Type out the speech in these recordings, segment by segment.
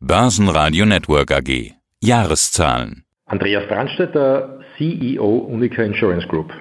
Börsenradio Network AG. Jahreszahlen. Andreas Brandstetter, CEO Unica Insurance Group.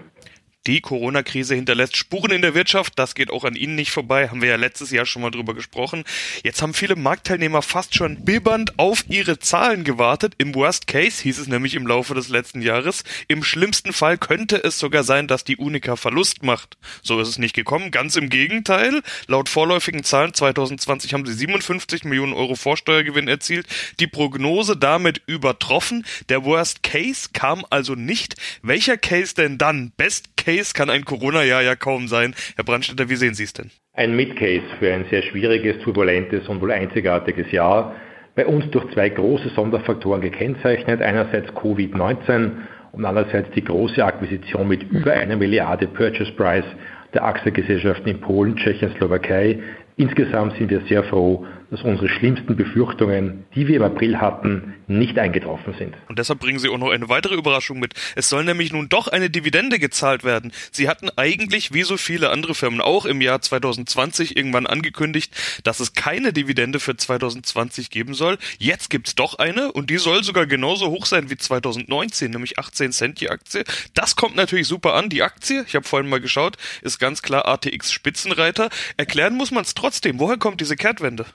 Die Corona-Krise hinterlässt Spuren in der Wirtschaft. Das geht auch an Ihnen nicht vorbei. Haben wir ja letztes Jahr schon mal drüber gesprochen. Jetzt haben viele Marktteilnehmer fast schon bibbernd auf ihre Zahlen gewartet. Im Worst Case hieß es nämlich im Laufe des letzten Jahres. Im schlimmsten Fall könnte es sogar sein, dass die Unica Verlust macht. So ist es nicht gekommen. Ganz im Gegenteil. Laut vorläufigen Zahlen 2020 haben sie 57 Millionen Euro Vorsteuergewinn erzielt. Die Prognose damit übertroffen. Der Worst Case kam also nicht. Welcher Case denn dann? Best Case Case kann ein Corona-Jahr ja kaum sein. Herr Brandstätter, wie sehen Sie es denn? Ein Mid-Case für ein sehr schwieriges, turbulentes und wohl einzigartiges Jahr. Bei uns durch zwei große Sonderfaktoren gekennzeichnet. Einerseits Covid-19 und andererseits die große Akquisition mit über einer Milliarde Purchase Price der Aktiengesellschaften in Polen, Tschechien, Slowakei. Insgesamt sind wir sehr froh, dass unsere schlimmsten Befürchtungen, die wir im April hatten, nicht eingetroffen sind. Und deshalb bringen Sie auch noch eine weitere Überraschung mit. Es soll nämlich nun doch eine Dividende gezahlt werden. Sie hatten eigentlich, wie so viele andere Firmen auch im Jahr 2020 irgendwann angekündigt, dass es keine Dividende für 2020 geben soll. Jetzt gibt's doch eine und die soll sogar genauso hoch sein wie 2019, nämlich 18 Cent die Aktie. Das kommt natürlich super an. Die Aktie, ich habe vorhin mal geschaut, ist ganz klar ATX Spitzenreiter. Erklären muss man es trotzdem. Woher kommt diese Kehrtwende?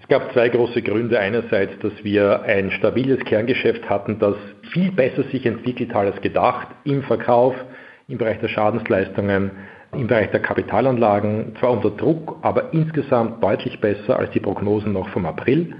Es gab zwei große Gründe. Einerseits, dass wir ein stabiles Kerngeschäft hatten, das viel besser sich entwickelt hat als gedacht im Verkauf, im Bereich der Schadensleistungen, im Bereich der Kapitalanlagen, zwar unter Druck, aber insgesamt deutlich besser als die Prognosen noch vom April.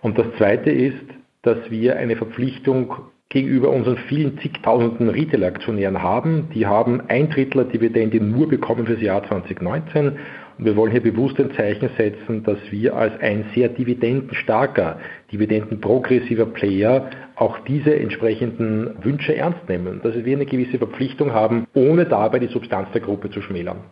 Und das Zweite ist, dass wir eine Verpflichtung gegenüber unseren vielen zigtausenden Retail-Aktionären haben. Die haben ein Drittel der Dividende nur bekommen fürs Jahr 2019 wir wollen hier bewusst ein Zeichen setzen, dass wir als ein sehr dividendenstarker, dividendenprogressiver Player auch diese entsprechenden Wünsche ernst nehmen. Dass wir eine gewisse Verpflichtung haben, ohne dabei die Substanz der Gruppe zu schmälern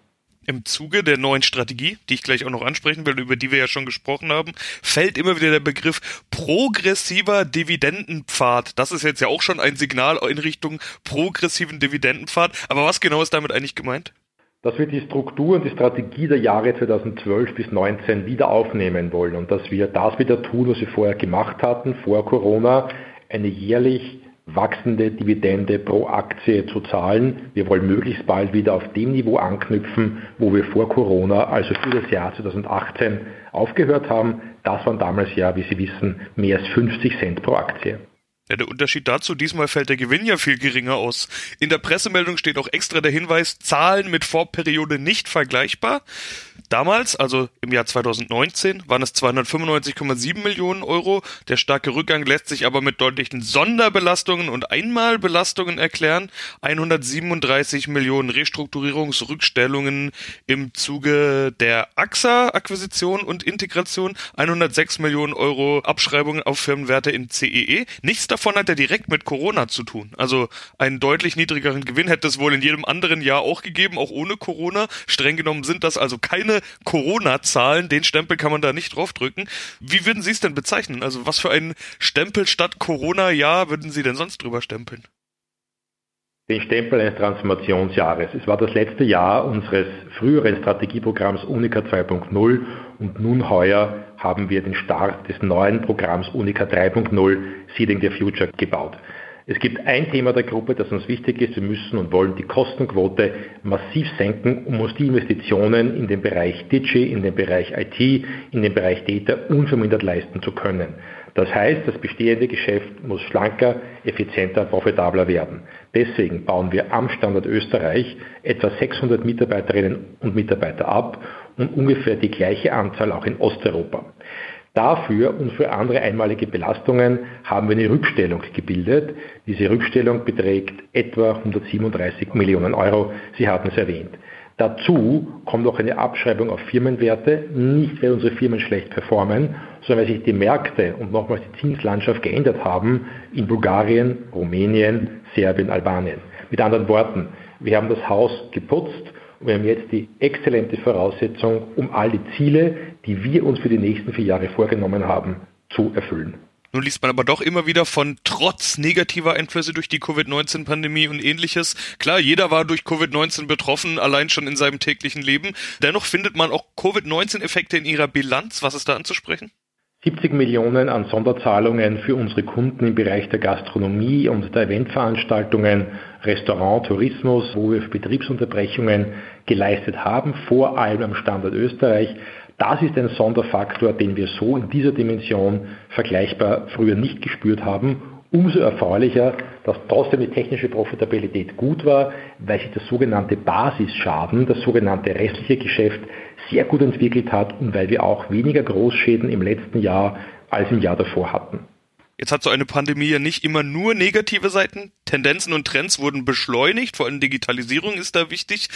im Zuge der neuen Strategie, die ich gleich auch noch ansprechen will, über die wir ja schon gesprochen haben, fällt immer wieder der Begriff progressiver Dividendenpfad. Das ist jetzt ja auch schon ein Signal in Richtung progressiven Dividendenpfad. Aber was genau ist damit eigentlich gemeint? Dass wir die Struktur und die Strategie der Jahre 2012 bis 2019 wieder aufnehmen wollen und dass wir das wieder tun, was wir vorher gemacht hatten, vor Corona, eine jährlich wachsende Dividende pro Aktie zu zahlen. Wir wollen möglichst bald wieder auf dem Niveau anknüpfen, wo wir vor Corona, also für das Jahr 2018, aufgehört haben. Das waren damals ja, wie Sie wissen, mehr als 50 Cent pro Aktie. Ja, der Unterschied dazu, diesmal fällt der Gewinn ja viel geringer aus. In der Pressemeldung steht auch extra der Hinweis, Zahlen mit Vorperiode nicht vergleichbar. Damals, also im Jahr 2019, waren es 295,7 Millionen Euro. Der starke Rückgang lässt sich aber mit deutlichen Sonderbelastungen und Einmalbelastungen erklären. 137 Millionen Restrukturierungsrückstellungen im Zuge der AXA-Akquisition und Integration, 106 Millionen Euro Abschreibungen auf Firmenwerte in CEE. E. Nichts davon hat ja direkt mit Corona zu tun. Also einen deutlich niedrigeren Gewinn hätte es wohl in jedem anderen Jahr auch gegeben, auch ohne Corona. Streng genommen sind das also keine Corona-Zahlen, den Stempel kann man da nicht draufdrücken. Wie würden Sie es denn bezeichnen? Also was für ein Stempel statt Corona-Jahr würden Sie denn sonst drüber stempeln? Den Stempel eines Transformationsjahres. Es war das letzte Jahr unseres früheren Strategieprogramms Unica 2.0 und nun heuer haben wir den Start des neuen Programms Unica 3.0 Seeding the Future gebaut. Es gibt ein Thema der Gruppe, das uns wichtig ist. Wir müssen und wollen die Kostenquote massiv senken, um uns die Investitionen in den Bereich Digi, in den Bereich IT, in den Bereich Data unvermindert leisten zu können. Das heißt, das bestehende Geschäft muss schlanker, effizienter, profitabler werden. Deswegen bauen wir am Standort Österreich etwa 600 Mitarbeiterinnen und Mitarbeiter ab und ungefähr die gleiche Anzahl auch in Osteuropa. Dafür und für andere einmalige Belastungen haben wir eine Rückstellung gebildet. Diese Rückstellung beträgt etwa 137 Millionen Euro. Sie hatten es erwähnt. Dazu kommt noch eine Abschreibung auf Firmenwerte, nicht weil unsere Firmen schlecht performen, sondern weil sich die Märkte und nochmals die Zinslandschaft geändert haben in Bulgarien, Rumänien, Serbien, Albanien. Mit anderen Worten, wir haben das Haus geputzt und wir haben jetzt die exzellente Voraussetzung, um all die Ziele, die wir uns für die nächsten vier Jahre vorgenommen haben, zu erfüllen. Nun liest man aber doch immer wieder von trotz negativer Einflüsse durch die Covid-19-Pandemie und ähnliches. Klar, jeder war durch Covid-19 betroffen, allein schon in seinem täglichen Leben. Dennoch findet man auch Covid-19-Effekte in ihrer Bilanz. Was ist da anzusprechen? 70 Millionen an Sonderzahlungen für unsere Kunden im Bereich der Gastronomie und der Eventveranstaltungen, Restaurant, Tourismus, wo wir Betriebsunterbrechungen geleistet haben, vor allem am Standort Österreich. Das ist ein Sonderfaktor, den wir so in dieser Dimension vergleichbar früher nicht gespürt haben. Umso erfreulicher, dass trotzdem die technische Profitabilität gut war, weil sich der sogenannte Basisschaden, das sogenannte restliche Geschäft sehr gut entwickelt hat und weil wir auch weniger Großschäden im letzten Jahr als im Jahr davor hatten. Jetzt hat so eine Pandemie ja nicht immer nur negative Seiten. Tendenzen und Trends wurden beschleunigt, vor allem Digitalisierung ist da wichtig.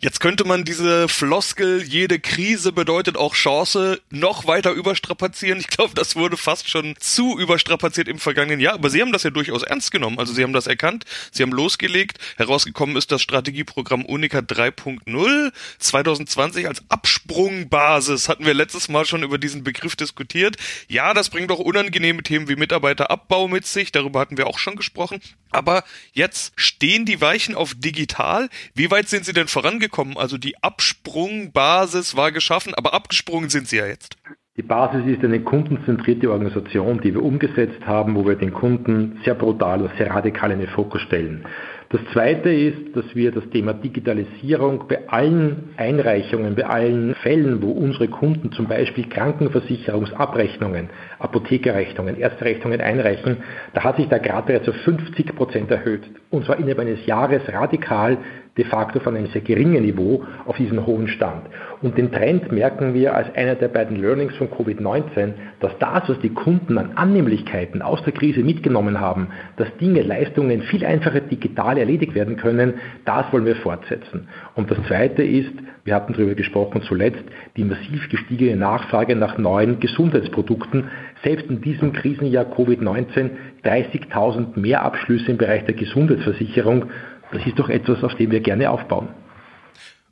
Jetzt könnte man diese Floskel, jede Krise bedeutet auch Chance, noch weiter überstrapazieren. Ich glaube, das wurde fast schon zu überstrapaziert im vergangenen Jahr, aber Sie haben das ja durchaus ernst genommen. Also Sie haben das erkannt, Sie haben losgelegt. Herausgekommen ist das Strategieprogramm Unica 3.0 2020 als Absprungbasis. Hatten wir letztes Mal schon über diesen Begriff diskutiert. Ja, das bringt auch unangenehme Themen wie Mitarbeiter Mitarbeiterabbau mit sich, darüber hatten wir auch schon gesprochen. Aber jetzt stehen die Weichen auf digital. Wie weit sind sie denn vorangekommen? Also die Absprungbasis war geschaffen, aber abgesprungen sind sie ja jetzt. Die Basis ist eine kundenzentrierte Organisation, die wir umgesetzt haben, wo wir den Kunden sehr brutal und sehr radikal in den Fokus stellen. Das Zweite ist, dass wir das Thema Digitalisierung bei allen Einreichungen, bei allen Fällen, wo unsere Kunden zum Beispiel Krankenversicherungsabrechnungen, Apothekerrechnungen, Erstrechnungen einreichen, da hat sich der Grad bereits auf 50 Prozent erhöht. Und zwar innerhalb eines Jahres radikal de facto von einem sehr geringen Niveau auf diesen hohen Stand. Und den Trend merken wir als einer der beiden Learnings von Covid-19, dass das, was die Kunden an Annehmlichkeiten aus der Krise mitgenommen haben, dass Dinge, Leistungen viel einfacher digital erledigt werden können, das wollen wir fortsetzen. Und das Zweite ist, wir hatten darüber gesprochen zuletzt, die massiv gestiegene Nachfrage nach neuen Gesundheitsprodukten. Selbst in diesem Krisenjahr Covid-19 30.000 mehr Abschlüsse im Bereich der Gesundheitsversicherung das ist doch etwas, auf dem wir gerne aufbauen.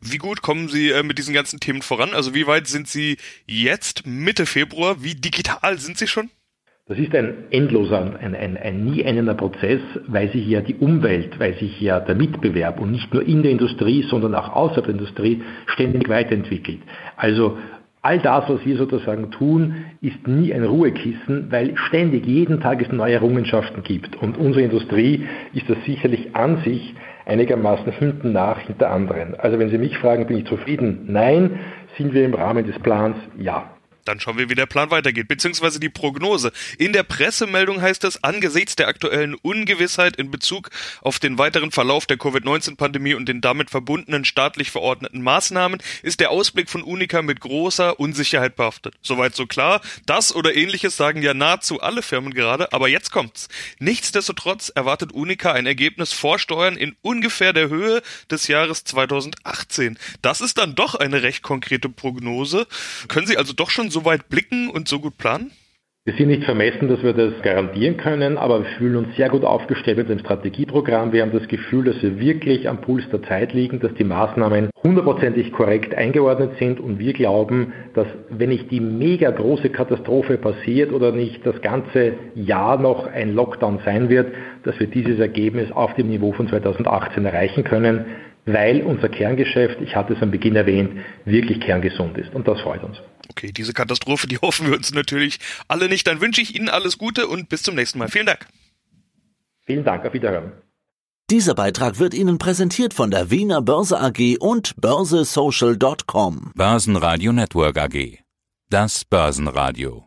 Wie gut kommen Sie äh, mit diesen ganzen Themen voran? Also wie weit sind Sie jetzt Mitte Februar? Wie digital sind Sie schon? Das ist ein endloser, ein, ein, ein nie endender Prozess, weil sich ja die Umwelt, weil sich ja der Mitbewerb und nicht nur in der Industrie, sondern auch außerhalb der Industrie ständig weiterentwickelt. Also all das, was wir sozusagen tun, ist nie ein Ruhekissen, weil ständig jeden Tag es neue Errungenschaften gibt. Und unsere Industrie ist das sicherlich an sich einigermaßen hinten nach hinter anderen. Also wenn Sie mich fragen, bin ich zufrieden? Nein. Sind wir im Rahmen des Plans? Ja. Dann schauen wir, wie der Plan weitergeht, beziehungsweise die Prognose. In der Pressemeldung heißt es, angesichts der aktuellen Ungewissheit in Bezug auf den weiteren Verlauf der Covid-19-Pandemie und den damit verbundenen staatlich verordneten Maßnahmen ist der Ausblick von Unica mit großer Unsicherheit behaftet. Soweit so klar. Das oder ähnliches sagen ja nahezu alle Firmen gerade, aber jetzt kommt's. Nichtsdestotrotz erwartet Unica ein Ergebnis vor Steuern in ungefähr der Höhe des Jahres 2018. Das ist dann doch eine recht konkrete Prognose. Können Sie also doch schon so weit blicken und so gut planen? Wir sind nicht vermessen, dass wir das garantieren können, aber wir fühlen uns sehr gut aufgestellt mit dem Strategieprogramm. Wir haben das Gefühl, dass wir wirklich am Puls der Zeit liegen, dass die Maßnahmen hundertprozentig korrekt eingeordnet sind und wir glauben, dass wenn nicht die mega große Katastrophe passiert oder nicht das ganze Jahr noch ein Lockdown sein wird, dass wir dieses Ergebnis auf dem Niveau von 2018 erreichen können, weil unser Kerngeschäft, ich hatte es am Beginn erwähnt, wirklich kerngesund ist und das freut uns. Okay, diese Katastrophe, die hoffen wir uns natürlich alle nicht. Dann wünsche ich Ihnen alles Gute und bis zum nächsten Mal. Vielen Dank. Vielen Dank, auf Wiederhören. Dieser Beitrag wird Ihnen präsentiert von der Wiener Börse AG und börsesocial.com. Börsenradio Network AG. Das Börsenradio.